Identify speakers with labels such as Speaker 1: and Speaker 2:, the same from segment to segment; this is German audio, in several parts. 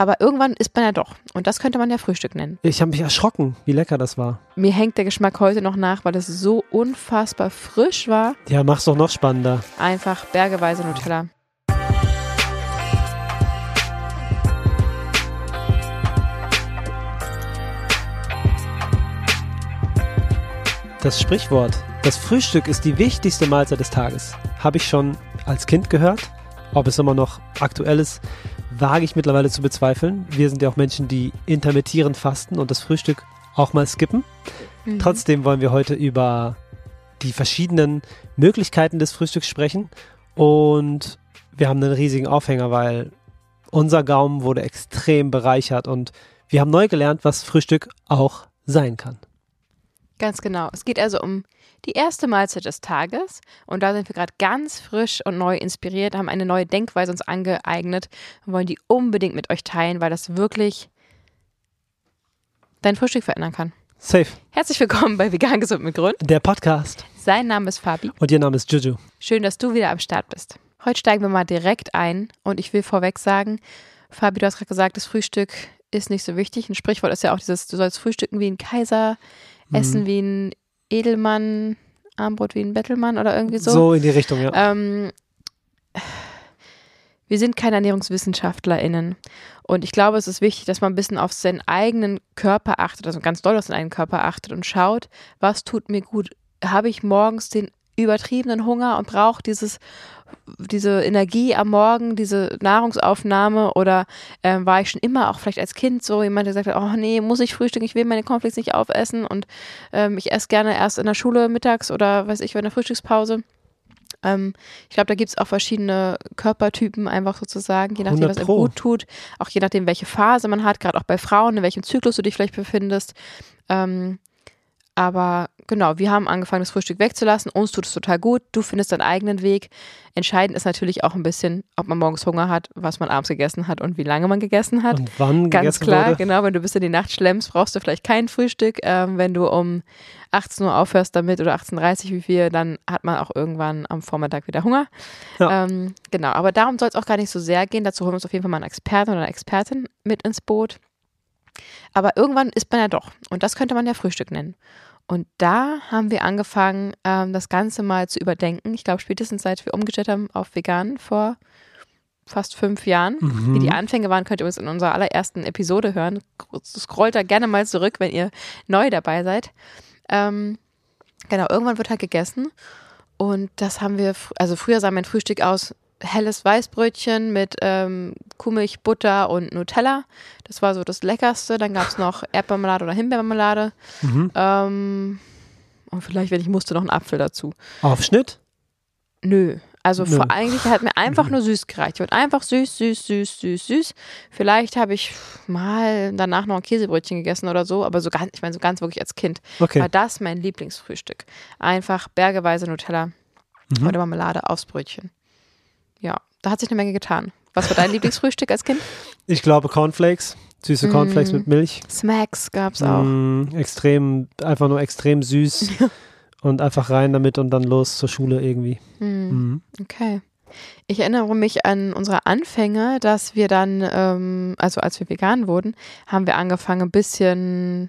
Speaker 1: Aber irgendwann isst man ja doch. Und das könnte man ja Frühstück nennen.
Speaker 2: Ich habe mich erschrocken, wie lecker das war.
Speaker 1: Mir hängt der Geschmack heute noch nach, weil es so unfassbar frisch war.
Speaker 2: Ja, mach's doch noch spannender.
Speaker 1: Einfach bergeweise Nutella.
Speaker 2: Das Sprichwort, das Frühstück ist die wichtigste Mahlzeit des Tages, habe ich schon als Kind gehört. Ob es immer noch aktuell ist, wage ich mittlerweile zu bezweifeln. Wir sind ja auch Menschen, die intermittierend fasten und das Frühstück auch mal skippen. Mhm. Trotzdem wollen wir heute über die verschiedenen Möglichkeiten des Frühstücks sprechen. Und wir haben einen riesigen Aufhänger, weil unser Gaumen wurde extrem bereichert und wir haben neu gelernt, was Frühstück auch sein kann.
Speaker 1: Ganz genau. Es geht also um die erste Mahlzeit des Tages und da sind wir gerade ganz frisch und neu inspiriert, haben eine neue Denkweise uns angeeignet und wollen die unbedingt mit euch teilen, weil das wirklich dein Frühstück verändern kann.
Speaker 2: Safe.
Speaker 1: Herzlich willkommen bei Vegan Gesund mit Grund.
Speaker 2: Der Podcast.
Speaker 1: Sein Name ist Fabi.
Speaker 2: Und ihr Name ist Juju.
Speaker 1: Schön, dass du wieder am Start bist. Heute steigen wir mal direkt ein und ich will vorweg sagen, Fabi, du hast gerade gesagt, das Frühstück ist nicht so wichtig. Ein Sprichwort ist ja auch dieses, du sollst frühstücken wie ein Kaiser, Essen mhm. wie ein Edelmann, Armbrot wie ein Bettelmann oder irgendwie so.
Speaker 2: So in die Richtung, ja.
Speaker 1: Ähm, wir sind keine ErnährungswissenschaftlerInnen. Und ich glaube, es ist wichtig, dass man ein bisschen auf seinen eigenen Körper achtet, also ganz doll auf seinen eigenen Körper achtet und schaut, was tut mir gut. Habe ich morgens den übertriebenen Hunger und brauche dieses diese Energie am Morgen, diese Nahrungsaufnahme oder ähm, war ich schon immer auch vielleicht als Kind so jemand, der hat, oh nee, muss ich frühstücken, ich will meine Cornflakes nicht aufessen und ähm, ich esse gerne erst in der Schule mittags oder weiß ich, in der Frühstückspause. Ähm, ich glaube, da gibt es auch verschiedene Körpertypen einfach sozusagen, je nachdem, was einem gut tut, auch je nachdem, welche Phase man hat, gerade auch bei Frauen, in welchem Zyklus du dich vielleicht befindest. Ähm, aber genau, wir haben angefangen, das Frühstück wegzulassen. Uns tut es total gut. Du findest deinen eigenen Weg. Entscheidend ist natürlich auch ein bisschen, ob man morgens Hunger hat, was man abends gegessen hat und wie lange man gegessen hat.
Speaker 2: Und wann
Speaker 1: Ganz klar,
Speaker 2: wurde.
Speaker 1: genau. Wenn du bis in die Nacht schlemmst, brauchst du vielleicht kein Frühstück. Ähm, wenn du um 18 Uhr aufhörst damit oder 18.30 Uhr wie wir, dann hat man auch irgendwann am Vormittag wieder Hunger. Ja. Ähm, genau, aber darum soll es auch gar nicht so sehr gehen. Dazu holen wir uns auf jeden Fall mal einen Experten oder eine Expertin mit ins Boot. Aber irgendwann isst man ja doch. Und das könnte man ja Frühstück nennen. Und da haben wir angefangen, ähm, das Ganze mal zu überdenken. Ich glaube, spätestens seit wir umgestellt haben auf vegan vor fast fünf Jahren. Mhm. Wie die Anfänge waren, könnt ihr uns in unserer allerersten Episode hören. Scrollt da gerne mal zurück, wenn ihr neu dabei seid. Ähm, genau, irgendwann wird halt gegessen. Und das haben wir, also früher sah mein Frühstück aus, helles Weißbrötchen mit ähm, Kuhmilch, Butter und Nutella. Das war so das Leckerste. Dann gab es noch Erdbeermarmelade oder Himbeermarmelade. Mhm. Ähm, und vielleicht, wenn ich musste, noch einen Apfel dazu.
Speaker 2: Aufschnitt?
Speaker 1: Nö. Also Nö. vor eigentlich hat mir einfach nur süß gereicht. Ich wollte einfach süß, süß, süß, süß, süß. Vielleicht habe ich mal danach noch ein Käsebrötchen gegessen oder so, aber so ganz, ich meine, so ganz wirklich als Kind
Speaker 2: okay.
Speaker 1: war das mein Lieblingsfrühstück. Einfach bergeweise Nutella mhm. oder Marmelade aufs Brötchen. Ja, da hat sich eine Menge getan. Was war dein Lieblingsfrühstück als Kind?
Speaker 2: Ich glaube Cornflakes. Süße mm. Cornflakes mit Milch.
Speaker 1: Smacks gab es auch. Mm,
Speaker 2: extrem, einfach nur extrem süß. und einfach rein damit und dann los zur Schule irgendwie.
Speaker 1: Mm. Mhm. Okay. Ich erinnere mich an unsere Anfänge, dass wir dann, ähm, also als wir vegan wurden, haben wir angefangen, ein bisschen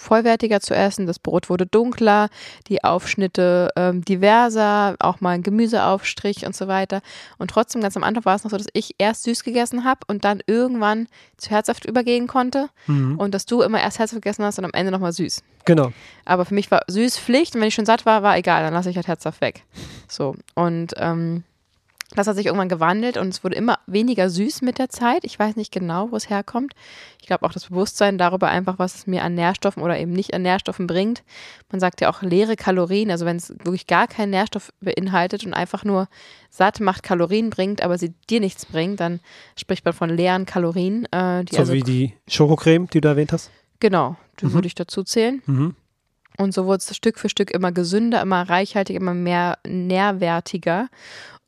Speaker 1: vollwertiger zu essen. Das Brot wurde dunkler, die Aufschnitte ähm, diverser, auch mal ein Gemüseaufstrich und so weiter. Und trotzdem, ganz am Anfang war es noch so, dass ich erst süß gegessen habe und dann irgendwann zu herzhaft übergehen konnte. Mhm. Und dass du immer erst herzhaft gegessen hast und am Ende nochmal süß.
Speaker 2: Genau.
Speaker 1: Aber für mich war süß Pflicht und wenn ich schon satt war, war egal, dann lasse ich halt herzhaft weg. So. Und ähm, das hat sich irgendwann gewandelt und es wurde immer weniger süß mit der Zeit. Ich weiß nicht genau, wo es herkommt. Ich glaube auch das Bewusstsein darüber einfach, was es mir an Nährstoffen oder eben nicht an Nährstoffen bringt. Man sagt ja auch leere Kalorien, also wenn es wirklich gar keinen Nährstoff beinhaltet und einfach nur satt macht, Kalorien bringt, aber sie dir nichts bringt, dann spricht man von leeren Kalorien. Äh,
Speaker 2: so also, wie die Schokocreme, die du erwähnt hast?
Speaker 1: Genau, die mhm. würde ich dazu zählen. Mhm. Und so wurde es Stück für Stück immer gesünder, immer reichhaltiger, immer mehr nährwertiger.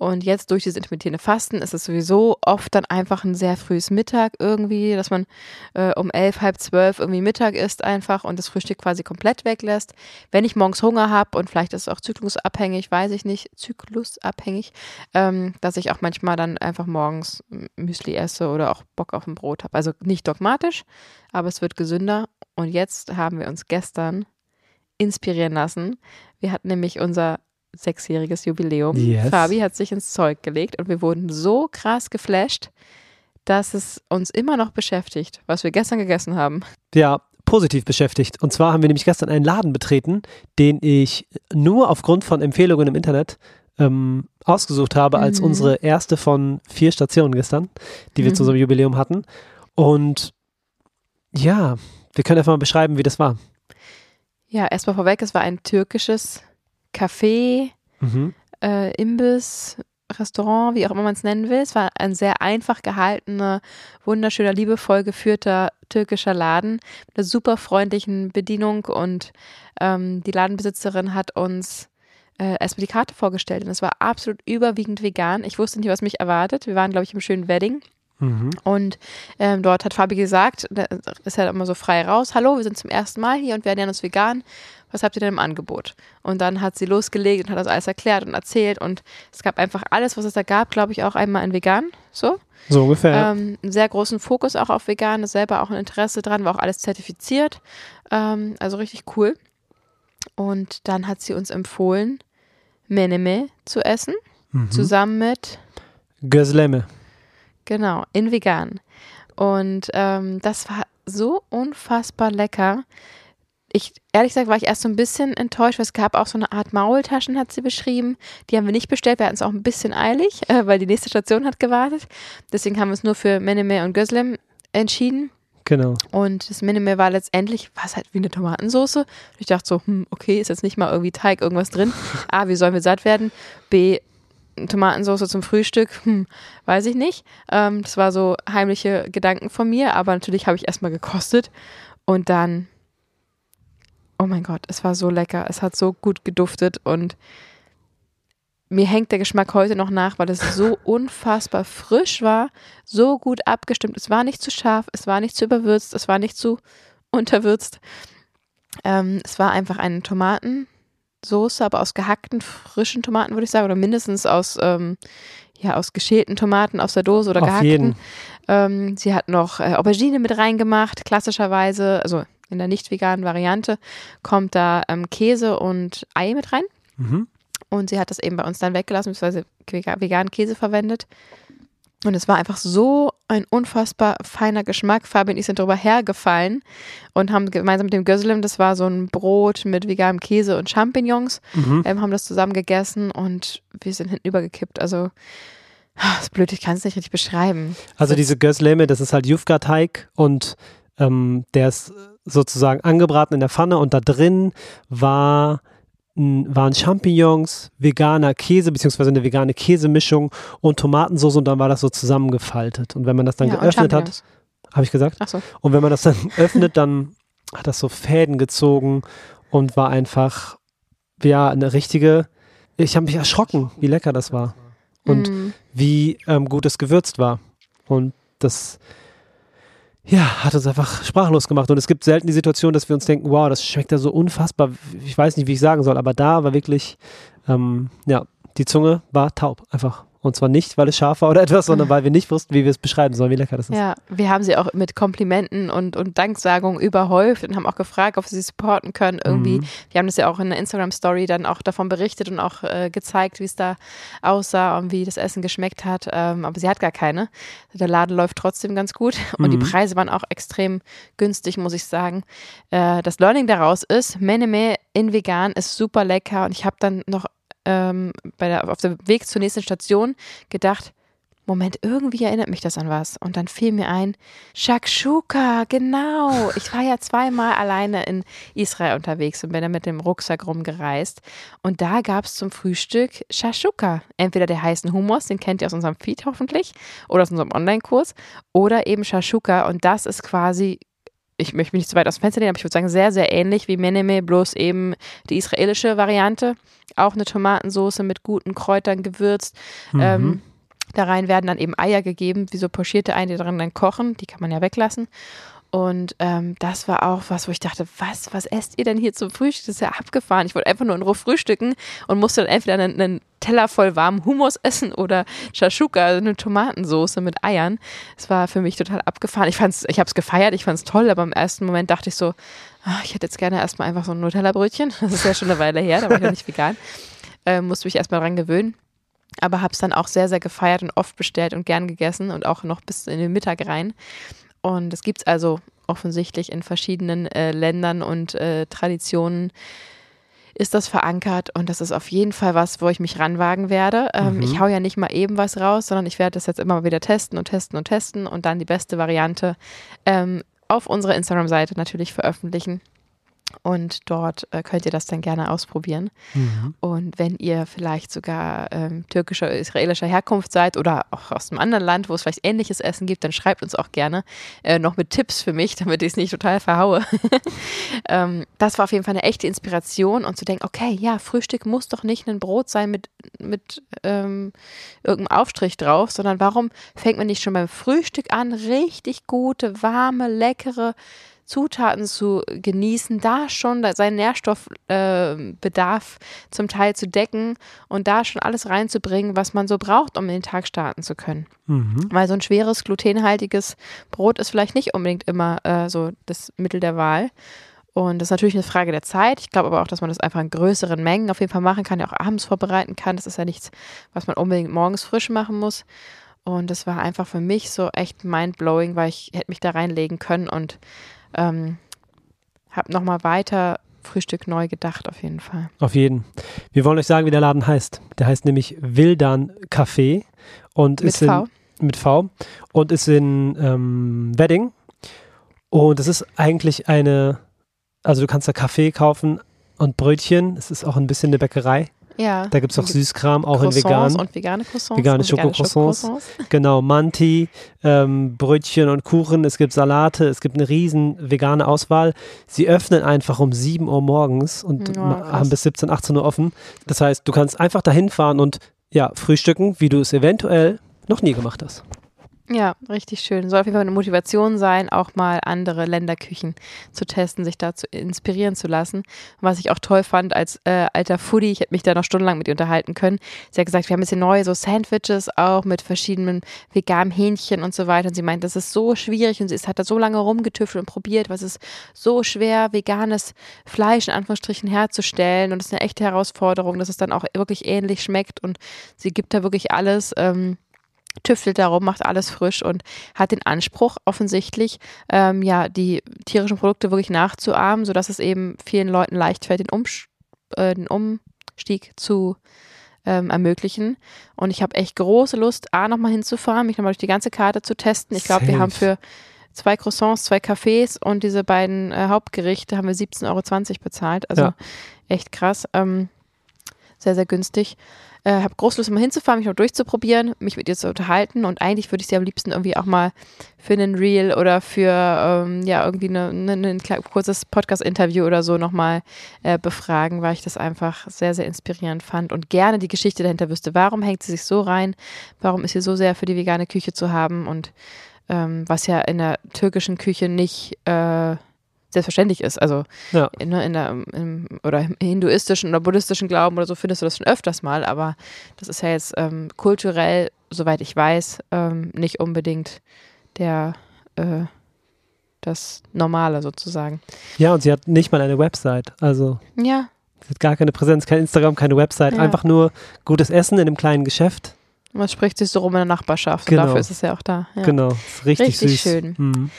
Speaker 1: Und jetzt durch dieses intermittierende Fasten ist es sowieso oft dann einfach ein sehr frühes Mittag irgendwie, dass man äh, um elf, halb zwölf irgendwie Mittag isst einfach und das Frühstück quasi komplett weglässt. Wenn ich morgens Hunger habe und vielleicht ist es auch zyklusabhängig, weiß ich nicht, zyklusabhängig, ähm, dass ich auch manchmal dann einfach morgens Müsli esse oder auch Bock auf ein Brot habe. Also nicht dogmatisch, aber es wird gesünder. Und jetzt haben wir uns gestern inspirieren lassen. Wir hatten nämlich unser sechsjähriges Jubiläum. Yes. Fabi hat sich ins Zeug gelegt und wir wurden so krass geflasht, dass es uns immer noch beschäftigt, was wir gestern gegessen haben.
Speaker 2: Ja, positiv beschäftigt. Und zwar haben wir nämlich gestern einen Laden betreten, den ich nur aufgrund von Empfehlungen im Internet ähm, ausgesucht habe als mhm. unsere erste von vier Stationen gestern, die wir mhm. zu unserem Jubiläum hatten. Und ja, wir können einfach mal beschreiben, wie das war.
Speaker 1: Ja, erstmal vorweg, es war ein türkisches Café, mhm. äh, Imbiss, Restaurant, wie auch immer man es nennen will. Es war ein sehr einfach gehaltener, wunderschöner, liebevoll geführter türkischer Laden mit einer super freundlichen Bedienung und ähm, die Ladenbesitzerin hat uns äh, erstmal die Karte vorgestellt und es war absolut überwiegend vegan. Ich wusste nicht, was mich erwartet. Wir waren, glaube ich, im schönen Wedding. Mhm. Und ähm, dort hat Fabi gesagt, da ist halt immer so frei raus, hallo, wir sind zum ersten Mal hier und wir ernähren uns vegan. Was habt ihr denn im Angebot? Und dann hat sie losgelegt und hat das alles erklärt und erzählt und es gab einfach alles, was es da gab, glaube ich, auch einmal in vegan. So.
Speaker 2: So ungefähr.
Speaker 1: Ähm, einen sehr großen Fokus auch auf vegan, selber auch ein Interesse dran, war auch alles zertifiziert. Ähm, also richtig cool. Und dann hat sie uns empfohlen, Meneme zu essen, mhm. zusammen mit
Speaker 2: Gözleme.
Speaker 1: Genau, in vegan. Und ähm, das war so unfassbar lecker. Ich, ehrlich gesagt, war ich erst so ein bisschen enttäuscht, weil es gab auch so eine Art Maultaschen, hat sie beschrieben. Die haben wir nicht bestellt. Wir hatten es auch ein bisschen eilig, äh, weil die nächste Station hat gewartet. Deswegen haben wir uns nur für Meneme und Gözlem entschieden.
Speaker 2: Genau.
Speaker 1: Und das Minime war letztendlich, war es halt wie eine Tomatensauce. Ich dachte so, hm, okay, ist jetzt nicht mal irgendwie Teig, irgendwas drin. A, wie sollen wir satt werden? B, Tomatensauce zum Frühstück, hm, weiß ich nicht. Ähm, das war so heimliche Gedanken von mir, aber natürlich habe ich erstmal gekostet und dann, oh mein Gott, es war so lecker, es hat so gut geduftet und mir hängt der Geschmack heute noch nach, weil es so unfassbar frisch war, so gut abgestimmt. Es war nicht zu scharf, es war nicht zu überwürzt, es war nicht zu unterwürzt. Ähm, es war einfach eine Tomaten, Soße, aber aus gehackten frischen Tomaten, würde ich sagen, oder mindestens aus, ähm, ja, aus geschälten Tomaten aus der Dose oder Auf gehackten. Ähm, sie hat noch äh, Aubergine mit reingemacht, klassischerweise, also in der nicht veganen Variante kommt da ähm, Käse und Ei mit rein. Mhm. Und sie hat das eben bei uns dann weggelassen, beziehungsweise veganen Käse verwendet. Und es war einfach so ein unfassbar feiner Geschmack. Fabi und ich sind darüber hergefallen und haben gemeinsam mit dem Gösselem, das war so ein Brot mit veganem Käse und Champignons, mhm. ähm, haben das zusammen gegessen und wir sind hinten übergekippt. Also, das ist blöd, ich kann es nicht richtig beschreiben.
Speaker 2: Also, diese Gösleme, das ist halt Jufka-Teig und ähm, der ist sozusagen angebraten in der Pfanne und da drin war waren Champignons, veganer Käse beziehungsweise eine vegane Käsemischung und Tomatensauce und dann war das so zusammengefaltet. Und wenn man das dann ja, geöffnet hat, habe ich gesagt? Ach so. Und wenn man das dann öffnet, dann hat das so Fäden gezogen und war einfach, ja, eine richtige, ich habe mich erschrocken, wie lecker das war und mm. wie ähm, gut es gewürzt war. Und das, ja, hat uns einfach sprachlos gemacht. Und es gibt selten die Situation, dass wir uns denken, wow, das schmeckt ja so unfassbar. Ich weiß nicht, wie ich sagen soll, aber da war wirklich, ähm, ja, die Zunge war taub, einfach. Und zwar nicht, weil es scharf war oder etwas, sondern weil wir nicht wussten, wie wir es beschreiben sollen, wie lecker das ist.
Speaker 1: Ja, wir haben sie auch mit Komplimenten und, und Danksagungen überhäuft und haben auch gefragt, ob sie sie supporten können irgendwie. Mhm. Wir haben das ja auch in der Instagram-Story dann auch davon berichtet und auch äh, gezeigt, wie es da aussah und wie das Essen geschmeckt hat. Ähm, aber sie hat gar keine. Der Laden läuft trotzdem ganz gut und mhm. die Preise waren auch extrem günstig, muss ich sagen. Äh, das Learning daraus ist, Meneme in vegan ist super lecker und ich habe dann noch ähm, bei der, auf dem Weg zur nächsten Station gedacht, Moment, irgendwie erinnert mich das an was. Und dann fiel mir ein, Shakshuka, genau. Ich war ja zweimal alleine in Israel unterwegs und bin dann mit dem Rucksack rumgereist. Und da gab es zum Frühstück Shakshuka. Entweder der heißen Hummus, den kennt ihr aus unserem Feed hoffentlich, oder aus unserem Online-Kurs, oder eben Shakshuka. Und das ist quasi ich möchte mich nicht zu weit aus dem Fenster lehnen, aber ich würde sagen, sehr, sehr ähnlich wie Meneme, bloß eben die israelische Variante. Auch eine Tomatensauce mit guten Kräutern gewürzt. Mhm. Ähm, da rein werden dann eben Eier gegeben, wie so pochierte Eier, die darin dann kochen. Die kann man ja weglassen. Und ähm, das war auch was, wo ich dachte, was, was esst ihr denn hier zum Frühstück? Das ist ja abgefahren. Ich wollte einfach nur in Ruhe frühstücken und musste dann entweder einen, einen Teller voll warmen Hummus essen oder Shashuka, also eine Tomatensauce mit Eiern. Es war für mich total abgefahren. Ich fand's, ich habe es gefeiert, ich fand es toll, aber im ersten Moment dachte ich so, ach, ich hätte jetzt gerne erstmal einfach so ein Nutella-Brötchen. Das ist ja schon eine Weile her, da war ich noch nicht vegan. Äh, musste mich erstmal dran gewöhnen aber habe es dann auch sehr, sehr gefeiert und oft bestellt und gern gegessen und auch noch bis in den Mittag rein. Und es gibt es also offensichtlich in verschiedenen äh, Ländern und äh, Traditionen ist das verankert und das ist auf jeden Fall was, wo ich mich ranwagen werde. Ähm, mhm. Ich hau ja nicht mal eben was raus, sondern ich werde das jetzt immer mal wieder testen und testen und testen und dann die beste Variante ähm, auf unserer Instagram-Seite natürlich veröffentlichen. Und dort äh, könnt ihr das dann gerne ausprobieren. Mhm. Und wenn ihr vielleicht sogar ähm, türkischer, israelischer Herkunft seid oder auch aus einem anderen Land, wo es vielleicht ähnliches Essen gibt, dann schreibt uns auch gerne äh, noch mit Tipps für mich, damit ich es nicht total verhaue. ähm, das war auf jeden Fall eine echte Inspiration und zu denken, okay, ja, Frühstück muss doch nicht ein Brot sein mit, mit ähm, irgendeinem Aufstrich drauf, sondern warum fängt man nicht schon beim Frühstück an, richtig gute, warme, leckere, Zutaten zu genießen, da schon seinen Nährstoffbedarf äh, zum Teil zu decken und da schon alles reinzubringen, was man so braucht, um in den Tag starten zu können. Mhm. Weil so ein schweres, glutenhaltiges Brot ist vielleicht nicht unbedingt immer äh, so das Mittel der Wahl. Und das ist natürlich eine Frage der Zeit. Ich glaube aber auch, dass man das einfach in größeren Mengen auf jeden Fall machen kann, ja auch abends vorbereiten kann. Das ist ja nichts, was man unbedingt morgens frisch machen muss. Und das war einfach für mich so echt mindblowing, weil ich hätte mich da reinlegen können und ähm, habe nochmal weiter Frühstück neu gedacht, auf jeden Fall.
Speaker 2: Auf jeden. Wir wollen euch sagen, wie der Laden heißt. Der heißt nämlich Wildan Café und
Speaker 1: mit
Speaker 2: ist in,
Speaker 1: V.
Speaker 2: mit V und ist in ähm, Wedding. Und es ist eigentlich eine, also du kannst da Kaffee kaufen und Brötchen. Es ist auch ein bisschen eine Bäckerei.
Speaker 1: Ja.
Speaker 2: Da gibt es auch Süßkram, auch in vegan.
Speaker 1: Und vegane Croissants.
Speaker 2: Vegane Schokocroissants. Genau, Manti, ähm, Brötchen und Kuchen. Es gibt Salate. Es gibt eine riesen vegane Auswahl. Sie öffnen einfach um 7 Uhr morgens und oh, haben bis 17, 18 Uhr offen. Das heißt, du kannst einfach dahin fahren und ja, frühstücken, wie du es eventuell noch nie gemacht hast.
Speaker 1: Ja, richtig schön. Soll auf jeden Fall eine Motivation sein, auch mal andere Länderküchen zu testen, sich dazu inspirieren zu lassen. Was ich auch toll fand als äh, alter Foodie, ich hätte mich da noch stundenlang mit ihr unterhalten können. Sie hat gesagt, wir haben jetzt hier neue so Sandwiches auch mit verschiedenen veganen Hähnchen und so weiter. Und sie meint, das ist so schwierig und sie ist, hat da so lange rumgetüftelt und probiert, was ist so schwer, veganes Fleisch in Anführungsstrichen herzustellen. Und das ist eine echte Herausforderung, dass es dann auch wirklich ähnlich schmeckt. Und sie gibt da wirklich alles. Ähm, tüftelt darum, macht alles frisch und hat den Anspruch offensichtlich, ähm, ja, die tierischen Produkte wirklich nachzuahmen, sodass es eben vielen Leuten leicht fällt, den, Umsch äh, den Umstieg zu ähm, ermöglichen. Und ich habe echt große Lust, A, nochmal hinzufahren, mich nochmal durch die ganze Karte zu testen. Ich glaube, wir haben für zwei Croissants, zwei Cafés und diese beiden äh, Hauptgerichte haben wir 17,20 Euro bezahlt. Also ja. echt krass. Ähm, sehr, sehr günstig. Äh, habe große Lust, mal hinzufahren, mich mal durchzuprobieren, mich mit ihr zu unterhalten und eigentlich würde ich sie am liebsten irgendwie auch mal für einen Reel oder für ähm, ja irgendwie eine, eine, ein kurzes Podcast-Interview oder so nochmal äh, befragen, weil ich das einfach sehr, sehr inspirierend fand und gerne die Geschichte dahinter wüsste. Warum hängt sie sich so rein? Warum ist sie so sehr für die vegane Küche zu haben? Und ähm, was ja in der türkischen Küche nicht äh, selbstverständlich ist. Also ja. in, ne, in der, im, oder im hinduistischen oder buddhistischen Glauben oder so findest du das schon öfters mal, aber das ist ja jetzt ähm, kulturell, soweit ich weiß, ähm, nicht unbedingt der äh, das Normale sozusagen.
Speaker 2: Ja, und sie hat nicht mal eine Website. Also
Speaker 1: ja.
Speaker 2: sie hat gar keine Präsenz, kein Instagram, keine Website, ja. einfach nur gutes Essen in einem kleinen Geschäft.
Speaker 1: Man spricht sich so rum in der Nachbarschaft genau. und dafür ist es ja auch da. Ja.
Speaker 2: Genau, richtig,
Speaker 1: richtig
Speaker 2: süß.
Speaker 1: schön. Mhm.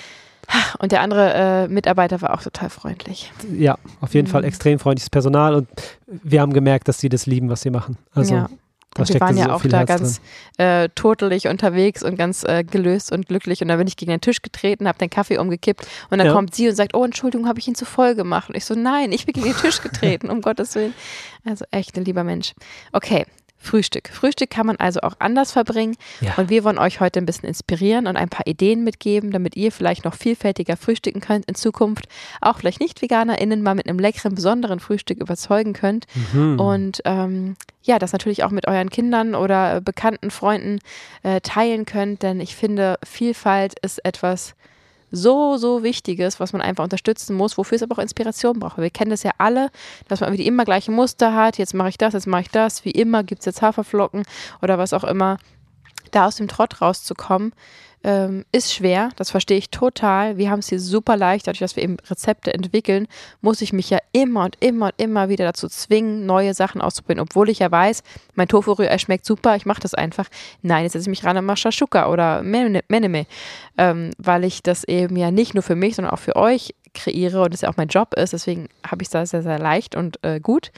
Speaker 1: Und der andere äh, Mitarbeiter war auch total freundlich.
Speaker 2: Ja, auf jeden mhm. Fall extrem freundliches Personal und wir haben gemerkt, dass sie das lieben, was sie machen. Also ja.
Speaker 1: Und wir waren ja so auch da Herz ganz äh, totelig unterwegs und ganz äh, gelöst und glücklich. Und dann bin ich gegen den Tisch getreten, habe den Kaffee umgekippt und dann ja. kommt sie und sagt, oh Entschuldigung, habe ich ihn zu voll gemacht. Und ich so, nein, ich bin gegen den Tisch getreten, um Gottes Willen. Also echt ein lieber Mensch. Okay, Frühstück. Frühstück kann man also auch anders verbringen.
Speaker 2: Ja.
Speaker 1: Und wir wollen euch heute ein bisschen inspirieren und ein paar Ideen mitgeben, damit ihr vielleicht noch vielfältiger frühstücken könnt in Zukunft. Auch vielleicht Nicht-VeganerInnen mal mit einem leckeren, besonderen Frühstück überzeugen könnt.
Speaker 2: Mhm.
Speaker 1: Und ähm, ja, das natürlich auch mit euren Kindern oder bekannten Freunden äh, teilen könnt. Denn ich finde, Vielfalt ist etwas, so, so Wichtiges, was man einfach unterstützen muss, wofür es aber auch Inspiration braucht. Wir kennen das ja alle, dass man irgendwie immer gleiche Muster hat. Jetzt mache ich das, jetzt mache ich das. Wie immer gibt es jetzt Haferflocken oder was auch immer. Da aus dem Trott rauszukommen, ähm, ist schwer, das verstehe ich total. Wir haben es hier super leicht, dadurch, dass wir eben Rezepte entwickeln, muss ich mich ja immer und immer und immer wieder dazu zwingen, neue Sachen auszuprobieren, obwohl ich ja weiß, mein Tofu-Rührei schmeckt super, ich mache das einfach. Nein, jetzt setze ich mich ran und mache Shashuka oder Meneme, ähm, weil ich das eben ja nicht nur für mich, sondern auch für euch kreiere und es ja auch mein Job ist. Deswegen habe ich es da sehr, sehr leicht und äh, gut.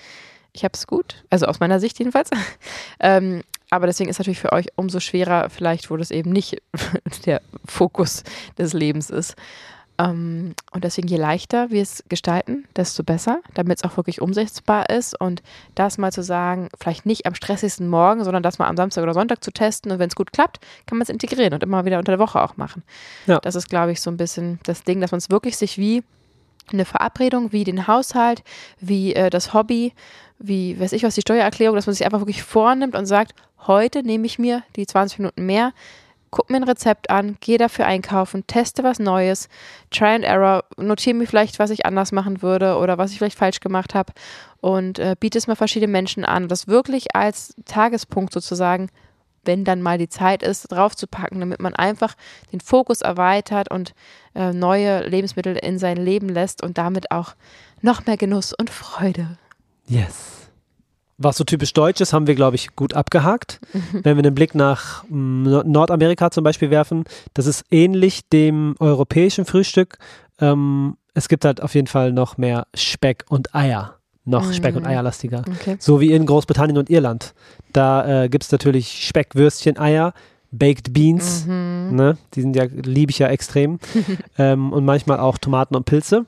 Speaker 1: Ich habe es gut, also aus meiner Sicht jedenfalls. ähm, aber deswegen ist natürlich für euch umso schwerer, vielleicht, wo das eben nicht der Fokus des Lebens ist. Ähm, und deswegen, je leichter wir es gestalten, desto besser, damit es auch wirklich umsetzbar ist. Und das mal zu sagen, vielleicht nicht am stressigsten Morgen, sondern das mal am Samstag oder Sonntag zu testen. Und wenn es gut klappt, kann man es integrieren und immer wieder unter der Woche auch machen.
Speaker 2: Ja.
Speaker 1: Das ist, glaube ich, so ein bisschen das Ding, dass man es wirklich sich wie eine Verabredung, wie den Haushalt, wie äh, das Hobby, wie, weiß ich was, die Steuererklärung, dass man sich einfach wirklich vornimmt und sagt, heute nehme ich mir die 20 Minuten mehr, guck mir ein Rezept an, gehe dafür einkaufen, teste was Neues, Try and Error, notiere mir vielleicht, was ich anders machen würde oder was ich vielleicht falsch gemacht habe und äh, biete es mal verschiedene Menschen an. Das wirklich als Tagespunkt sozusagen, wenn dann mal die Zeit ist, draufzupacken, damit man einfach den Fokus erweitert und äh, neue Lebensmittel in sein Leben lässt und damit auch noch mehr Genuss und Freude.
Speaker 2: Yes. Was so typisch deutsch ist, haben wir, glaube ich, gut abgehakt. Wenn wir einen Blick nach mm, Nordamerika zum Beispiel werfen, das ist ähnlich dem europäischen Frühstück. Ähm, es gibt halt auf jeden Fall noch mehr Speck und Eier. Noch
Speaker 1: Mhm.
Speaker 2: Speck- und Eierlastiger.
Speaker 1: Okay.
Speaker 2: So wie in Großbritannien und Irland. Da äh, gibt es natürlich Speck, Würstchen, Eier, Baked Beans.
Speaker 1: Mhm.
Speaker 2: Ne? Die sind ja, liebe ich ja extrem. ähm, und manchmal auch Tomaten und Pilze.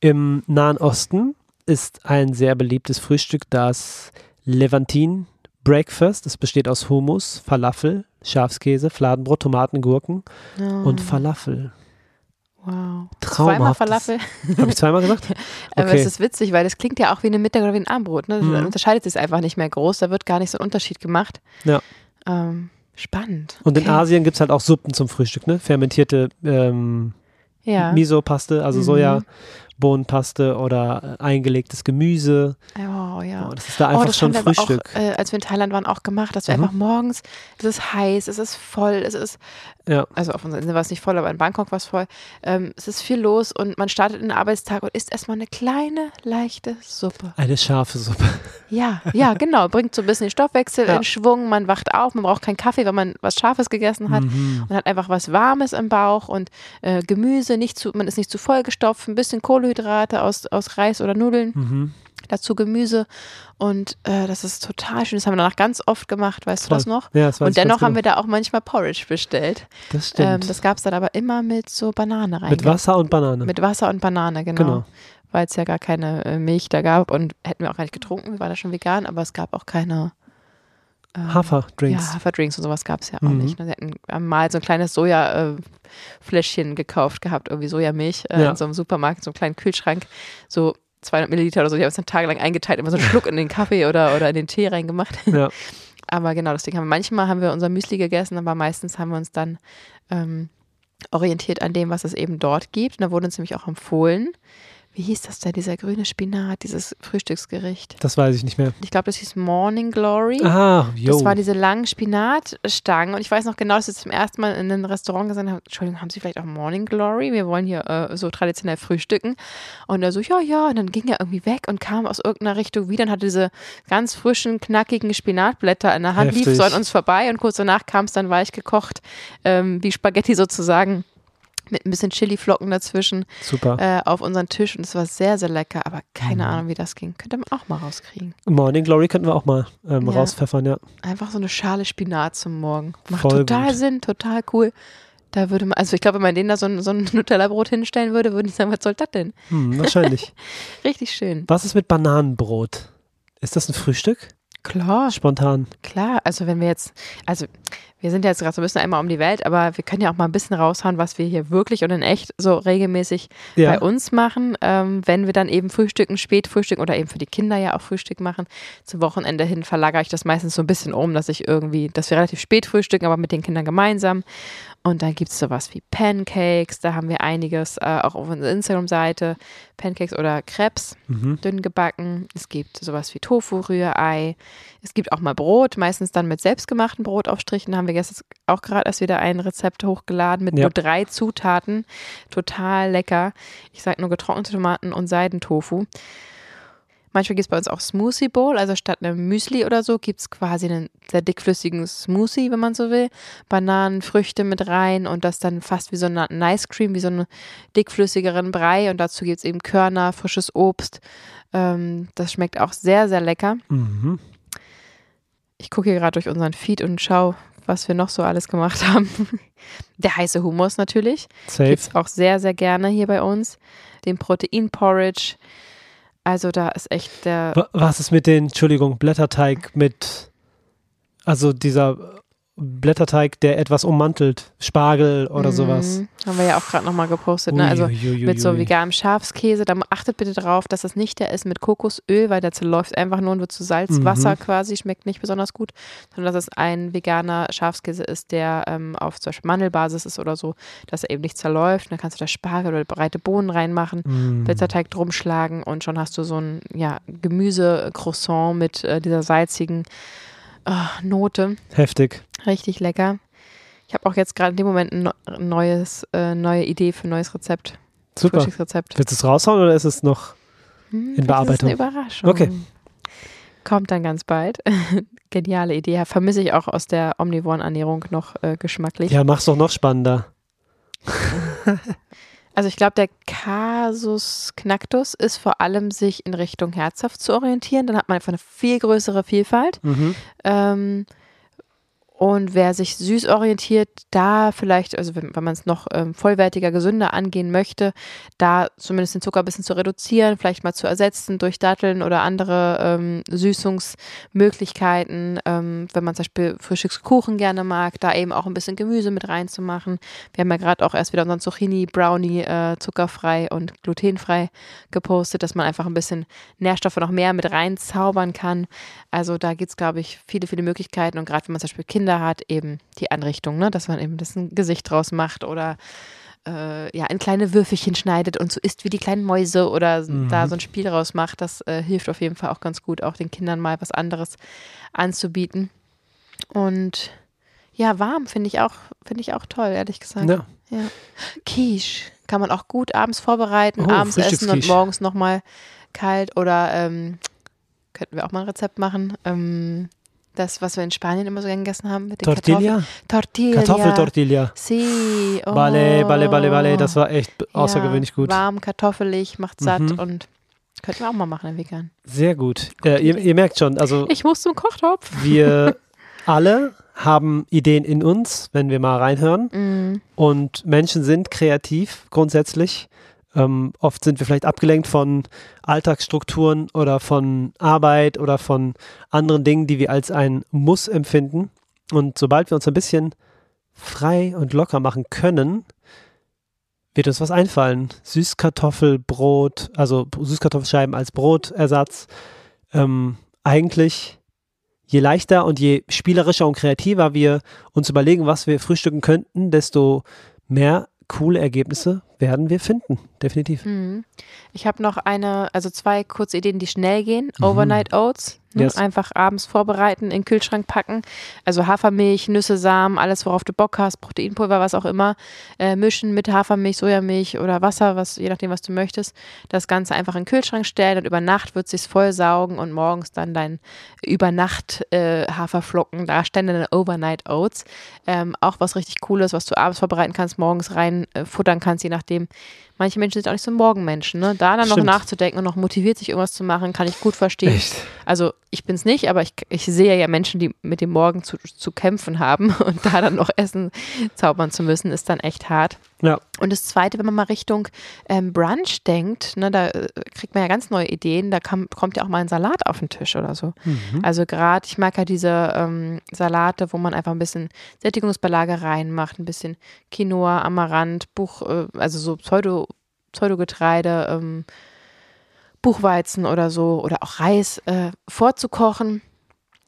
Speaker 2: Im Nahen Osten ist ein sehr beliebtes Frühstück das Levantine Breakfast. Es besteht aus Hummus, Falafel, Schafskäse, Fladenbrot, Tomaten, Gurken
Speaker 1: Ja.
Speaker 2: und Falafel.
Speaker 1: Wow. Zweimal
Speaker 2: Traumhaft.
Speaker 1: Falafel.
Speaker 2: Habe ich zweimal gesagt?
Speaker 1: Aber
Speaker 2: Okay.
Speaker 1: es ist witzig, weil das klingt ja auch wie eine Mittag- oder wie ein Abendbrot. Ne?
Speaker 2: Mhm.
Speaker 1: Unterscheidet sich einfach nicht mehr groß. Da wird gar nicht so ein Unterschied gemacht.
Speaker 2: Ja.
Speaker 1: Ähm, spannend.
Speaker 2: Und in
Speaker 1: Okay.
Speaker 2: Asien gibt es halt auch Suppen zum Frühstück, ne? Fermentierte ähm,
Speaker 1: Ja.
Speaker 2: Miso-Paste, also
Speaker 1: Mhm.
Speaker 2: Sojabohnenpaste oder äh, eingelegtes Gemüse.
Speaker 1: Oh, ja.
Speaker 2: Oh, das ist da
Speaker 1: oh,
Speaker 2: einfach
Speaker 1: das
Speaker 2: schon
Speaker 1: haben wir aber
Speaker 2: Frühstück.
Speaker 1: Auch, äh, als wir in Thailand waren, auch gemacht, dass wir
Speaker 2: Mhm.
Speaker 1: einfach morgens, es ist heiß, es ist voll, es ist,
Speaker 2: Ja.
Speaker 1: also auf unserer Insel war es nicht voll, aber in Bangkok war es voll. Ähm, es ist viel los und man startet in den Arbeitstag und isst erstmal eine kleine, leichte Suppe.
Speaker 2: Eine scharfe Suppe.
Speaker 1: Ja, ja, genau. Bringt so ein bisschen den Stoffwechsel
Speaker 2: Ja.
Speaker 1: in Schwung. Man wacht auf, man braucht keinen Kaffee, wenn man was Scharfes gegessen hat.
Speaker 2: Mhm.
Speaker 1: Man hat einfach was Warmes im Bauch und äh, Gemüse, nicht zu, man ist nicht zu vollgestopft, ein bisschen Kohlenhydrate aus, aus Reis oder Nudeln,
Speaker 2: Mhm.
Speaker 1: dazu Gemüse. Und äh, das ist total schön. Das haben wir danach ganz oft gemacht, weißt
Speaker 2: Toll.
Speaker 1: du das noch?
Speaker 2: Ja, das weiß
Speaker 1: Und dennoch haben
Speaker 2: genau.
Speaker 1: wir da auch manchmal Porridge bestellt.
Speaker 2: Das
Speaker 1: Ähm,
Speaker 2: stimmt.
Speaker 1: das gab es dann aber immer mit so Banane rein.
Speaker 2: Mit Wasser und Banane.
Speaker 1: Mit Wasser und Banane, genau.
Speaker 2: Genau.
Speaker 1: Weil es ja gar keine äh, Milch da gab und hätten wir auch gar nicht getrunken. Wir waren da schon vegan, aber es gab auch keine ähm,
Speaker 2: Haferdrinks.
Speaker 1: Ja, Haferdrinks und sowas gab es ja auch
Speaker 2: Mhm.
Speaker 1: nicht. Ne? Sie hatten mal so ein kleines Soja-Fläschchen gekauft gehabt, irgendwie Sojamilch äh,
Speaker 2: Ja.
Speaker 1: in so einem Supermarkt, in so einem kleinen Kühlschrank, so 200 Milliliter oder so. Die haben es dann tagelang eingeteilt, immer so einen Schluck in den Kaffee oder, oder in den Tee reingemacht.
Speaker 2: Ja.
Speaker 1: Aber genau, deswegen haben wir manchmal haben wir unser Müsli gegessen, aber meistens haben wir uns dann ähm, orientiert an dem, was es eben dort gibt. Und da wurde uns nämlich auch empfohlen, wie hieß das da, dieser grüne Spinat, dieses Frühstücksgericht.
Speaker 2: Das weiß ich nicht mehr.
Speaker 1: Ich glaube, das hieß Morning Glory.
Speaker 2: Ah, jo.
Speaker 1: Das waren diese langen Spinatstangen. Und ich weiß noch genau, dass wir zum ersten Mal in einem Restaurant gesagt haben, Entschuldigung, haben Sie vielleicht auch Morning Glory? Wir wollen hier äh, so traditionell frühstücken. Und er so, ja, ja. Und dann ging er irgendwie weg und kam aus irgendeiner Richtung wieder und hatte diese ganz frischen, knackigen Spinatblätter in der Hand, lief
Speaker 2: Heftig.
Speaker 1: so an uns vorbei. Und kurz danach kam es dann weich gekocht, ähm, wie Spaghetti sozusagen. Mit ein bisschen Chiliflocken dazwischen
Speaker 2: Super.
Speaker 1: äh, auf unseren Tisch und es war sehr, sehr lecker, aber keine
Speaker 2: Mhm.
Speaker 1: Ahnung, wie das ging. Könnte man auch mal rauskriegen.
Speaker 2: Morning Glory könnten wir auch mal ähm,
Speaker 1: Ja.
Speaker 2: rauspfeffern, ja.
Speaker 1: Einfach so eine Schale Spinat zum Morgen. Macht
Speaker 2: Voll
Speaker 1: total
Speaker 2: gut.
Speaker 1: Sinn, total cool. Da würde man, also ich glaube, wenn man denen da so ein, so ein Nutella-Brot hinstellen würde, würden die sagen, was soll das denn?
Speaker 2: Hm, wahrscheinlich.
Speaker 1: Richtig schön.
Speaker 2: Was ist mit Bananenbrot? Ist das ein Frühstück?
Speaker 1: Klar.
Speaker 2: Spontan.
Speaker 1: Klar, also wenn wir jetzt, also wir sind jetzt gerade so ein bisschen einmal um die Welt, aber wir können ja auch mal ein bisschen raushauen, was wir hier wirklich und in echt so regelmäßig
Speaker 2: Ja.
Speaker 1: bei uns machen, ähm, wenn wir dann eben frühstücken, spät frühstücken oder eben für die Kinder ja auch Frühstück machen. Zum Wochenende hin verlagere ich das meistens so ein bisschen um, dass ich irgendwie, dass wir relativ spät frühstücken, aber mit den Kindern gemeinsam. Und dann gibt es sowas wie Pancakes, da haben wir einiges, äh, auch auf unserer Instagram-Seite, Pancakes oder Crepes,
Speaker 2: Mhm.
Speaker 1: dünn gebacken. Es gibt sowas wie Tofu, Rührei. Es gibt auch mal Brot, meistens dann mit selbstgemachten Brotaufstrichen. Haben wir gestern auch gerade erst wieder ein Rezept hochgeladen mit
Speaker 2: Ja.
Speaker 1: nur drei Zutaten. Total lecker. Ich sage nur getrocknete Tomaten und Seidentofu. Manchmal gibt es bei uns auch Smoothie Bowl, also statt einem Müsli oder so gibt es quasi einen sehr dickflüssigen Smoothie, wenn man so will. Bananen, Früchte mit rein und das dann fast wie so eine ein Ice Cream, wie so einen dickflüssigeren Brei und dazu gibt es eben Körner, frisches Obst. Ähm, das schmeckt auch sehr, sehr lecker.
Speaker 2: Mhm.
Speaker 1: Ich gucke hier gerade durch unseren Feed und schaue, was wir noch so alles gemacht haben. Der heiße Hummus natürlich.
Speaker 2: Safe.
Speaker 1: Gibt's auch sehr, sehr gerne hier bei uns. Den Protein-Porridge. Also da ist echt der.
Speaker 2: Wa- Was ist mit den, Entschuldigung, Blätterteig mit, also dieser Blätterteig, der etwas ummantelt, Spargel oder sowas.
Speaker 1: Mhm. Haben wir ja auch gerade nochmal gepostet. Ne? Also
Speaker 2: Uiuiuiui.
Speaker 1: mit so veganem Schafskäse. Da achtet bitte darauf, dass das nicht der ist mit Kokosöl, weil der zerläuft einfach nur und wird zu Salz,
Speaker 2: Mhm.
Speaker 1: Wasser quasi, schmeckt nicht besonders gut, sondern dass es ein veganer Schafskäse ist, der ähm, auf zum Beispiel Mandelbasis ist oder so, dass er eben nicht zerläuft. Und dann kannst du da Spargel oder breite Bohnen reinmachen.
Speaker 2: Mm.
Speaker 1: Blätterteig drum schlagen und schon hast du so ein ja, Gemüse-Croissant mit äh, dieser salzigen ah, Note.
Speaker 2: Heftig.
Speaker 1: Richtig lecker. Ich habe auch jetzt gerade in dem Moment ein neu- neues, äh, neue Idee für ein neues Rezept.
Speaker 2: Super.
Speaker 1: Frühstücksrezept.
Speaker 2: Willst du es raushauen oder ist es noch?
Speaker 1: Hm,
Speaker 2: in
Speaker 1: vielleicht ist es
Speaker 2: Bearbeitung.
Speaker 1: eine Überraschung.
Speaker 2: Okay.
Speaker 1: Kommt dann ganz bald. Geniale Idee. Ja, Vermisse ich auch aus der omnivoren Ernährung noch äh, geschmacklich.
Speaker 2: Ja, mach's doch noch spannender.
Speaker 1: Also ich glaube, der Kasus Knacktus ist vor allem sich in Richtung herzhaft zu orientieren. Dann hat man einfach eine viel größere Vielfalt.
Speaker 2: Mhm.
Speaker 1: Ähm, und wer sich süß orientiert, da vielleicht, also wenn, wenn man es noch ähm, vollwertiger, gesünder angehen möchte, da zumindest den Zucker ein bisschen zu reduzieren, vielleicht mal zu ersetzen durch Datteln oder andere ähm, Süßungsmöglichkeiten. Ähm, wenn man zum Beispiel Frühstückskuchen gerne mag, da eben auch ein bisschen Gemüse mit reinzumachen. Wir haben ja gerade auch erst wieder unseren Zucchini Brownie äh, zuckerfrei und glutenfrei gepostet, dass man einfach ein bisschen Nährstoffe noch mehr mit reinzaubern kann. Also da gibt es, glaube ich, viele, viele Möglichkeiten. Und gerade wenn man zum Beispiel Kinder hat, eben die Anrichtung, ne? dass man eben das ein Gesicht draus macht oder äh, ja, in kleine Würfelchen schneidet und so isst wie die kleinen Mäuse oder da so ein Spiel draus macht. Das äh, hilft auf jeden Fall auch ganz gut, auch den Kindern mal was anderes anzubieten. Und ja, warm finde ich auch, finde ich auch toll, ehrlich gesagt.
Speaker 2: Ja.
Speaker 1: Ja. Quiche kann man auch gut abends vorbereiten,
Speaker 2: Oh,
Speaker 1: abends essen und morgens nochmal kalt oder ähm, könnten wir auch mal ein Rezept machen. Ähm, das, was wir in Spanien immer so gern gegessen haben mit den
Speaker 2: Tortilla?
Speaker 1: Kartoffeln. Tortilla.
Speaker 2: Kartoffeltortilla.
Speaker 1: Sí. Oh.
Speaker 2: Balle, Balle, Balle, Balle. Das war echt außergewöhnlich
Speaker 1: ja,
Speaker 2: gut.
Speaker 1: Warm, kartoffelig, macht satt
Speaker 2: Mhm.
Speaker 1: und könnten wir auch mal machen, vegan.
Speaker 2: Sehr gut. Äh, ihr, ihr merkt schon, also
Speaker 1: Ich muss zum Kochtopf.
Speaker 2: wir alle haben Ideen in uns, wenn wir mal reinhören.
Speaker 1: Mm.
Speaker 2: Und Menschen sind kreativ grundsätzlich. Ähm, oft sind wir vielleicht abgelenkt von Alltagsstrukturen oder von Arbeit oder von anderen Dingen, die wir als ein Muss empfinden. Und sobald wir uns ein bisschen frei und locker machen können, wird uns was einfallen. Süßkartoffelbrot, also Süßkartoffelscheiben als Brotersatz. Ähm, eigentlich, je leichter und je spielerischer und kreativer wir uns überlegen, was wir frühstücken könnten, desto mehr coole Ergebnisse werden wir finden. Definitiv.
Speaker 1: Mhm. Ich habe noch eine, also zwei kurze Ideen, die schnell gehen. Overnight Oats. Ne?
Speaker 2: Yes.
Speaker 1: Einfach abends vorbereiten, in den Kühlschrank packen. Also Hafermilch, Nüsse, Samen, alles, worauf du Bock hast, Proteinpulver, was auch immer. Äh, mischen mit Hafermilch, Sojamilch oder Wasser, was, je nachdem, was du möchtest. Das Ganze einfach in den Kühlschrank stellen und über Nacht wird es sich voll saugen und morgens dann dein Übernacht äh, Haferflocken darstellen, deine Overnight Oats. Ähm, auch was richtig cooles, was du abends vorbereiten kannst, morgens rein äh, futtern kannst, je nachdem. Manche Menschen sind auch nicht so Morgenmenschen, ne? Da dann noch
Speaker 2: Stimmt.
Speaker 1: nachzudenken und noch motiviert sich irgendwas zu machen, kann ich gut verstehen.
Speaker 2: Echt?
Speaker 1: Also ich bin es nicht, aber ich, ich sehe ja Menschen, die mit dem Morgen zu, zu kämpfen haben und da dann noch Essen zaubern zu müssen, ist dann echt hart.
Speaker 2: Ja.
Speaker 1: Und das Zweite, wenn man mal Richtung ähm, Brunch denkt, ne, da äh, kriegt man ja ganz neue Ideen, da kam, kommt ja auch mal ein Salat auf den Tisch oder so.
Speaker 2: Mhm.
Speaker 1: Also gerade, ich mag ja diese ähm, Salate, wo man einfach ein bisschen Sättigungsbeilage reinmacht, ein bisschen Quinoa, Amaranth, Buch, äh, also so Pseudo, Pseudogetreide, ähm, Buchweizen oder so oder auch Reis äh, vorzukochen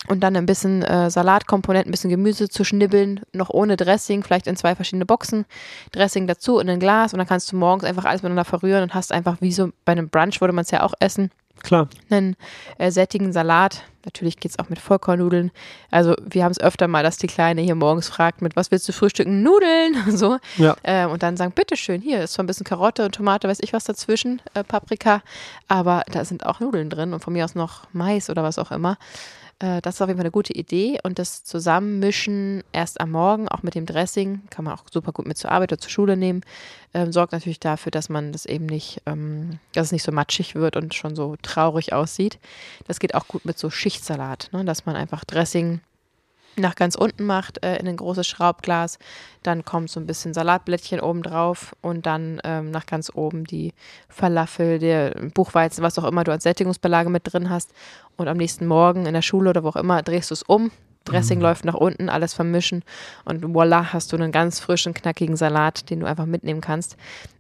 Speaker 1: und dann ein bisschen äh, Salatkomponenten, ein bisschen Gemüse zu schnibbeln, noch ohne Dressing, vielleicht in zwei verschiedene Boxen, Dressing dazu in ein Glas und dann kannst du morgens einfach alles miteinander verrühren und hast einfach wie so bei einem Brunch würde man es ja auch essen,
Speaker 2: Klar.
Speaker 1: einen äh, sättigen Salat. Natürlich geht es auch mit Vollkornnudeln. Also wir haben es öfter mal, dass die Kleine hier morgens fragt, mit was willst du frühstücken? Nudeln und so.
Speaker 2: Ja.
Speaker 1: Äh, und dann sagen, bitteschön, hier ist zwar ein bisschen Karotte und Tomate, weiß ich was dazwischen, äh, Paprika, aber da sind auch Nudeln drin und von mir aus noch Mais oder was auch immer. Äh, das ist auf jeden Fall eine gute Idee und das Zusammenmischen erst am Morgen, auch mit dem Dressing, kann man auch super gut mit zur Arbeit oder zur Schule nehmen, ähm, sorgt natürlich dafür, dass man das eben nicht, ähm, dass es nicht so matschig wird und schon so traurig aussieht. Das geht auch gut mit so Schichtsalat, ne? dass man einfach Dressing nach ganz unten macht äh, in ein großes Schraubglas. Dann kommt so ein bisschen Salatblättchen oben drauf und dann ähm, nach ganz oben die Falafel, der Buchweizen, was auch immer du als Sättigungsbeilage mit drin hast. Und am nächsten Morgen in der Schule oder wo auch immer drehst du es um. Dressing läuft nach unten, alles vermischen und voila, hast du einen ganz frischen, knackigen Salat, den du einfach mitnehmen kannst.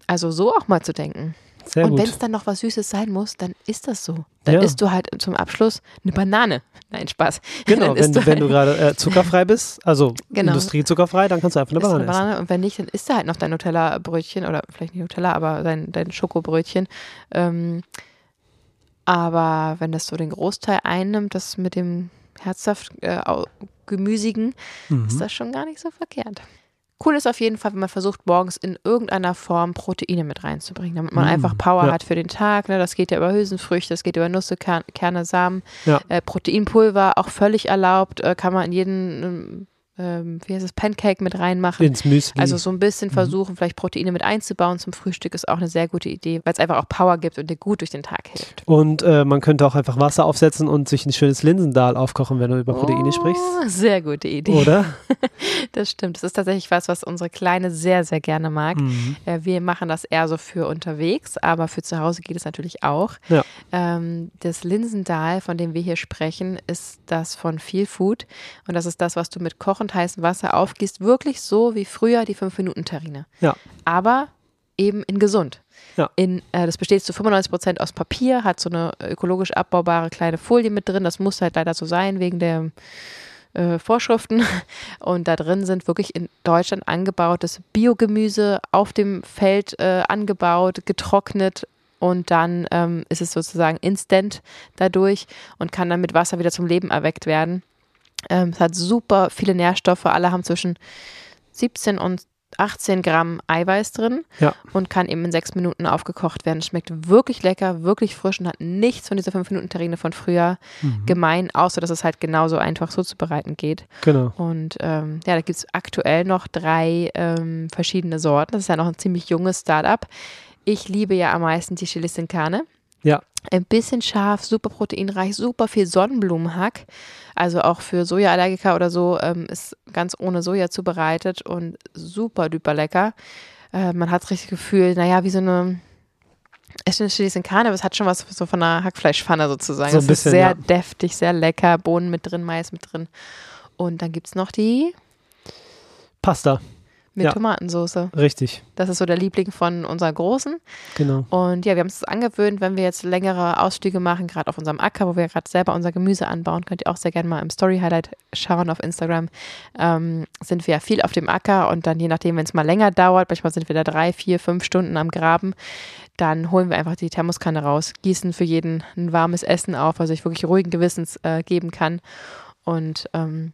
Speaker 1: Also so auch mal zu denken.
Speaker 2: Sehr
Speaker 1: und wenn es dann noch was Süßes sein muss, dann ist das so. Dann
Speaker 2: Ja.
Speaker 1: isst du halt zum Abschluss eine Banane. Nein, Spaß.
Speaker 2: Genau,
Speaker 1: Dann isst
Speaker 2: wenn, wenn du
Speaker 1: halt-
Speaker 2: gerade äh, zuckerfrei bist, also
Speaker 1: Genau.
Speaker 2: industriezuckerfrei, dann kannst du einfach eine Banane
Speaker 1: eine
Speaker 2: essen.
Speaker 1: Banane und wenn nicht, dann isst er halt noch dein Nutella-Brötchen oder vielleicht nicht Nutella, aber dein, dein Schokobrötchen. Ähm, aber wenn das so den Großteil einnimmt, das mit dem herzhaft äh, gemüsigen,
Speaker 2: Mhm.
Speaker 1: ist das schon gar nicht so verkehrt. Cool ist auf jeden Fall, wenn man versucht, morgens in irgendeiner Form Proteine mit reinzubringen, damit man
Speaker 2: Mm,
Speaker 1: einfach Power
Speaker 2: ja.
Speaker 1: hat für den Tag. Ne? Das geht ja über Hülsenfrüchte, das geht über Nüsse, Kern, Kerne, Samen.
Speaker 2: Ja.
Speaker 1: Äh, Proteinpulver auch völlig erlaubt, äh, kann man in jeden, ähm, wie heißt es, Pancake mit reinmachen.
Speaker 2: Ins Müsli.
Speaker 1: Also so ein bisschen
Speaker 2: Mhm.
Speaker 1: versuchen, vielleicht Proteine mit einzubauen zum Frühstück ist auch eine sehr gute Idee, weil es einfach auch Power gibt und dir gut durch den Tag hilft.
Speaker 2: und äh, man könnte auch einfach Wasser aufsetzen und sich ein schönes Linsendahl aufkochen, wenn du über Proteine
Speaker 1: oh,
Speaker 2: sprichst.
Speaker 1: Sehr gute Idee.
Speaker 2: Oder?
Speaker 1: Das stimmt. Das ist tatsächlich was, was unsere Kleine sehr, sehr gerne mag.
Speaker 2: Mhm.
Speaker 1: Äh, Wir machen das eher so für unterwegs, aber für zu Hause geht es natürlich auch.
Speaker 2: Ja.
Speaker 1: Ähm, das Linsendahl, von dem wir hier sprechen, ist das von Feel Food. Und das ist das, was du mit kochend heißem Wasser aufgießt. Wirklich so wie früher die 5-Minuten-Terrine.
Speaker 2: Ja.
Speaker 1: Aber eben in gesund.
Speaker 2: Ja.
Speaker 1: In, äh, das besteht zu 95 Prozent aus Papier, hat so eine ökologisch abbaubare kleine Folie mit drin. Das muss halt leider so sein, wegen der äh, Vorschriften. Und da drin sind wirklich in Deutschland angebautes Biogemüse auf dem Feld äh, angebaut, getrocknet. Und dann ähm, ist es sozusagen instant dadurch und kann dann mit Wasser wieder zum Leben erweckt werden. Ähm, es hat super viele Nährstoffe. Alle haben zwischen 17 und 18 Gramm Eiweiß drin
Speaker 2: Ja.
Speaker 1: und kann eben in sechs Minuten aufgekocht werden. Schmeckt wirklich lecker, wirklich frisch und hat nichts von dieser 5-Minuten-Terrine von früher
Speaker 2: Mhm.
Speaker 1: gemein, außer dass es halt genauso einfach so zu bereiten geht.
Speaker 2: Genau.
Speaker 1: Und ähm, ja, da gibt es aktuell noch drei ähm, verschiedene Sorten. Das ist ja noch ein ziemlich junges Startup. Ich liebe ja am meisten die Chili sin Carne.
Speaker 2: Ja.
Speaker 1: Ein bisschen scharf, super proteinreich, super viel Sonnenblumenhack. Also auch für Sojaallergiker oder so ähm, ist ganz ohne Soja zubereitet und super duper lecker. Äh, man hat richtig Gefühl, naja, wie so eine es ist eine Chili sin Carne, aber es hat schon was so von einer Hackfleischpfanne sozusagen.
Speaker 2: So ein
Speaker 1: es
Speaker 2: bisschen,
Speaker 1: ist sehr
Speaker 2: ja.
Speaker 1: deftig, sehr lecker, Bohnen mit drin, Mais mit drin. Und dann gibt es noch die
Speaker 2: Pasta.
Speaker 1: Mit
Speaker 2: Ja.
Speaker 1: Tomatensauce.
Speaker 2: Richtig.
Speaker 1: Das ist so der Liebling von unserer Großen.
Speaker 2: Genau.
Speaker 1: Und ja, wir haben es angewöhnt, wenn wir jetzt längere Ausflüge machen, gerade auf unserem Acker, wo wir gerade selber unser Gemüse anbauen, könnt ihr auch sehr gerne mal im Story-Highlight schauen auf Instagram. Ähm, sind wir ja viel auf dem Acker und dann je nachdem, wenn es mal länger dauert, manchmal sind wir da drei, vier, fünf Stunden am Graben, dann holen wir einfach die Thermoskanne raus, gießen für jeden ein warmes Essen auf, was ich wirklich ruhigen Gewissens äh, geben kann. Und ähm,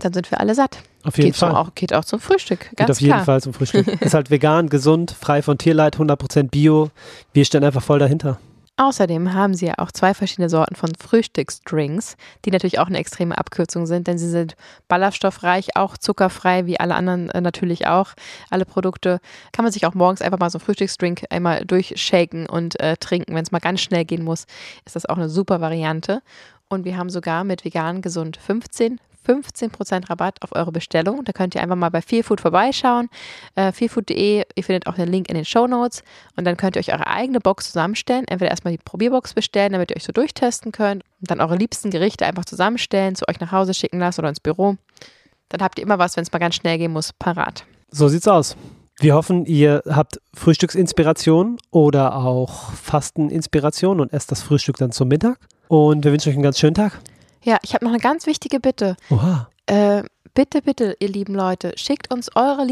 Speaker 1: dann sind wir alle satt.
Speaker 2: Auf jeden
Speaker 1: Geht,
Speaker 2: Fall.
Speaker 1: auch, geht auch zum Frühstück, ganz
Speaker 2: Geht auf jeden
Speaker 1: klar.
Speaker 2: Fall zum Frühstück. Ist halt vegan, gesund, frei von Tierleid, 100% Bio. Wir stehen einfach voll dahinter.
Speaker 1: Außerdem haben sie ja auch zwei verschiedene Sorten von Frühstücksdrinks, die natürlich auch eine extreme Abkürzung sind, denn sie sind ballaststoffreich, auch zuckerfrei, wie alle anderen äh, natürlich auch. Alle Produkte kann man sich auch morgens einfach mal so einen Frühstücksdrink einmal durchshaken und äh, trinken. Wenn es mal ganz schnell gehen muss, ist das auch eine super Variante. und wir haben sogar mit vegan gesund 15 15% Rabatt auf eure Bestellung. Da könnt ihr einfach mal bei Feelfood vorbeischauen. Äh, feelfood.de, ihr findet auch den Link in den Show Notes und dann könnt ihr euch eure eigene Box zusammenstellen. Entweder erstmal die Probierbox bestellen, damit ihr euch so durchtesten könnt und dann eure liebsten Gerichte einfach zusammenstellen, zu euch nach Hause schicken lassen oder ins Büro. Dann habt ihr immer was, wenn es mal ganz schnell gehen muss, parat.
Speaker 2: So sieht's aus. Wir hoffen, ihr habt Frühstücksinspiration oder auch Fasteninspiration und esst das Frühstück dann zum Mittag. Und wir wünschen euch einen ganz schönen Tag.
Speaker 1: Ja, ich habe noch eine ganz wichtige Bitte.
Speaker 2: Oha.
Speaker 1: Äh, bitte, bitte, ihr lieben Leute, schickt uns eure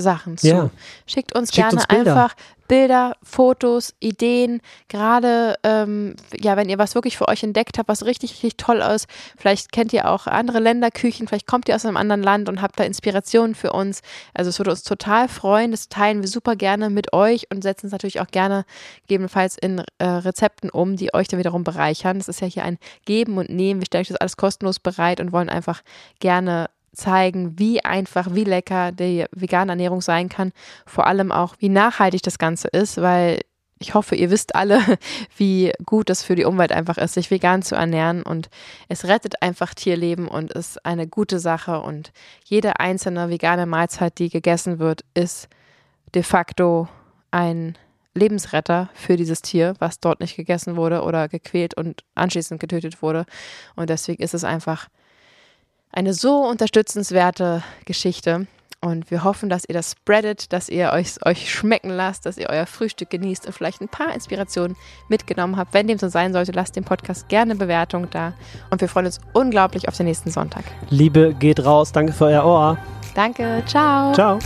Speaker 1: Lieblingsfrühstückssachen zu.
Speaker 2: Ja.
Speaker 1: Schickt uns
Speaker 2: Schickt
Speaker 1: gerne
Speaker 2: uns Bilder.
Speaker 1: einfach Bilder, Fotos, Ideen. Gerade, ähm, ja, wenn ihr was wirklich für euch entdeckt habt, was richtig, richtig toll ist. Vielleicht kennt ihr auch andere Länderküchen, vielleicht kommt ihr aus einem anderen Land und habt da Inspirationen für uns. Also es würde uns total freuen. Das teilen wir super gerne mit euch und setzen es natürlich auch gerne gegebenenfalls in äh, Rezepten um, die euch dann wiederum bereichern. Das ist ja hier ein Geben und Nehmen. Wir stellen euch das alles kostenlos bereit und wollen einfach gerne zeigen, wie einfach, wie lecker die vegane Ernährung sein kann. Vor allem auch, wie nachhaltig das Ganze ist, weil ich hoffe, ihr wisst alle, wie gut es für die Umwelt einfach ist, sich vegan zu ernähren und es rettet einfach Tierleben und ist eine gute Sache und jede einzelne vegane Mahlzeit, die gegessen wird, ist de facto ein Lebensretter für dieses Tier, was dort nicht gegessen wurde oder gequält und anschließend getötet wurde. Und deswegen ist es einfach eine so unterstützenswerte Geschichte. Und wir hoffen, dass ihr das spreadet, dass ihr euch, euch schmecken lasst, dass ihr euer Frühstück genießt und vielleicht ein paar Inspirationen mitgenommen habt. Wenn dem so sein sollte, lasst dem Podcast gerne Bewertung da. Und wir freuen uns unglaublich auf den nächsten Sonntag.
Speaker 2: Liebe geht raus. Danke für euer Ohr.
Speaker 1: Danke, ciao.
Speaker 2: Ciao.